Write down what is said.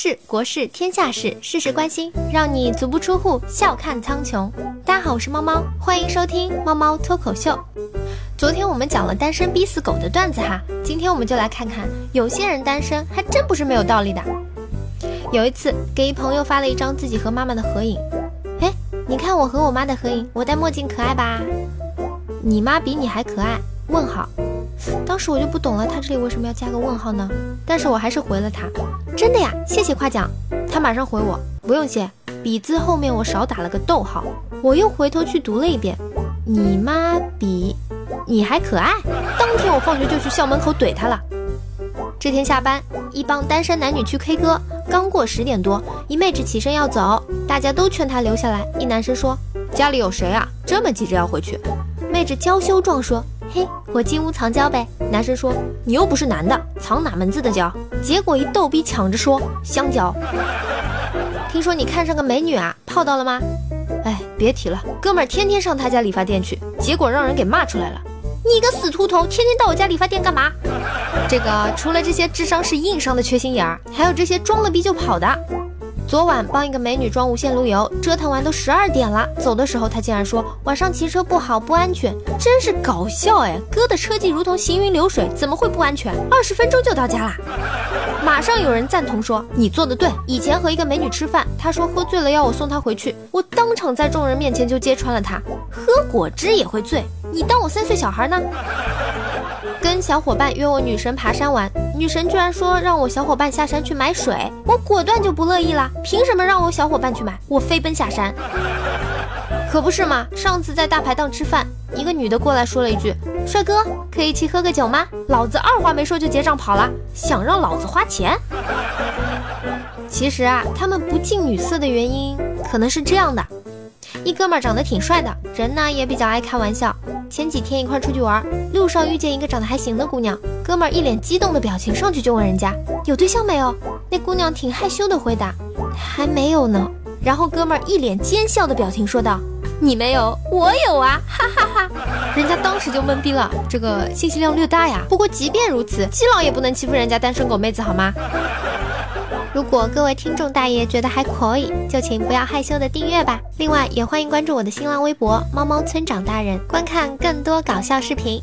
事、国事、天下事，事事关心，让你足不出户，笑看苍穹。大家好，我是猫猫，欢迎收听猫猫脱口秀。昨天我们讲了单身逼死狗的段子哈，今天我们就来看看，有些人单身还真不是没有道理的。有一次给一朋友发了一张自己和妈妈的合影，哎，你看我和我妈的合影，我戴墨镜可爱吧？你妈比你还可爱？问号。当时我就不懂了，他这里为什么要加个问号呢？但是我还是回了他，真的呀，谢谢夸奖。他马上回我，不用谢，比字后面我少打了个逗号。我又回头去读了一遍，你妈比你还可爱。当天我放学就去校门口怼他了。这天下班，一帮单身男女去 K 歌，刚过十点多，一妹纸起身要走，大家都劝她留下来。一男生说，家里有谁啊？这么急着要回去？妹纸娇羞状说。嘿，我进屋藏娇呗。男生说：“你又不是男的，藏哪门子的娇？”结果一逗逼抢着说：“香蕉。”听说你看上个美女啊，泡到了吗？哎，别提了，哥们儿天天上他家理发店去，结果让人给骂出来了。你个死秃头，天天到我家理发店干嘛？这个除了这些智商是硬伤的缺心眼儿，还有这些装了逼就跑的。昨晚帮一个美女装无线路由，折腾完都十二点了。走的时候，她竟然说晚上骑车不好，不安全，真是搞笑哎！哥的车技如同行云流水，怎么会不安全？二十分钟就到家啦！马上有人赞同说你做的对。以前和一个美女吃饭，她说喝醉了要我送她回去，我当场在众人面前就揭穿了她，喝果汁也会醉，你当我三岁小孩呢？跟小伙伴约我女神爬山玩，女神居然说让我小伙伴下山去买水，我果断就不乐意了。凭什么让我小伙伴去买？我飞奔下山，可不是嘛？上次在大排档吃饭，一个女的过来说了一句：“帅哥，可以一起喝个酒吗？”老子二话没说就结账跑了，想让老子花钱？其实啊，他们不近女色的原因可能是这样的：一哥们长得挺帅的，人呢也比较爱开玩笑。前几天一块出去玩，路上遇见一个长得还行的姑娘，哥们儿一脸激动的表情，上去就问人家有对象没有。那姑娘挺害羞的回答，还没有呢。然后哥们儿一脸奸笑的表情说道，你没有，我有啊，哈哈哈。人家当时就懵逼了，这个信息量略大呀。不过即便如此，基佬也不能欺负人家单身狗妹子好吗？如果各位听众大爷觉得还可以，就请不要害羞的订阅吧。另外，也欢迎关注我的新浪微博“猫猫村长大人”，观看更多搞笑视频。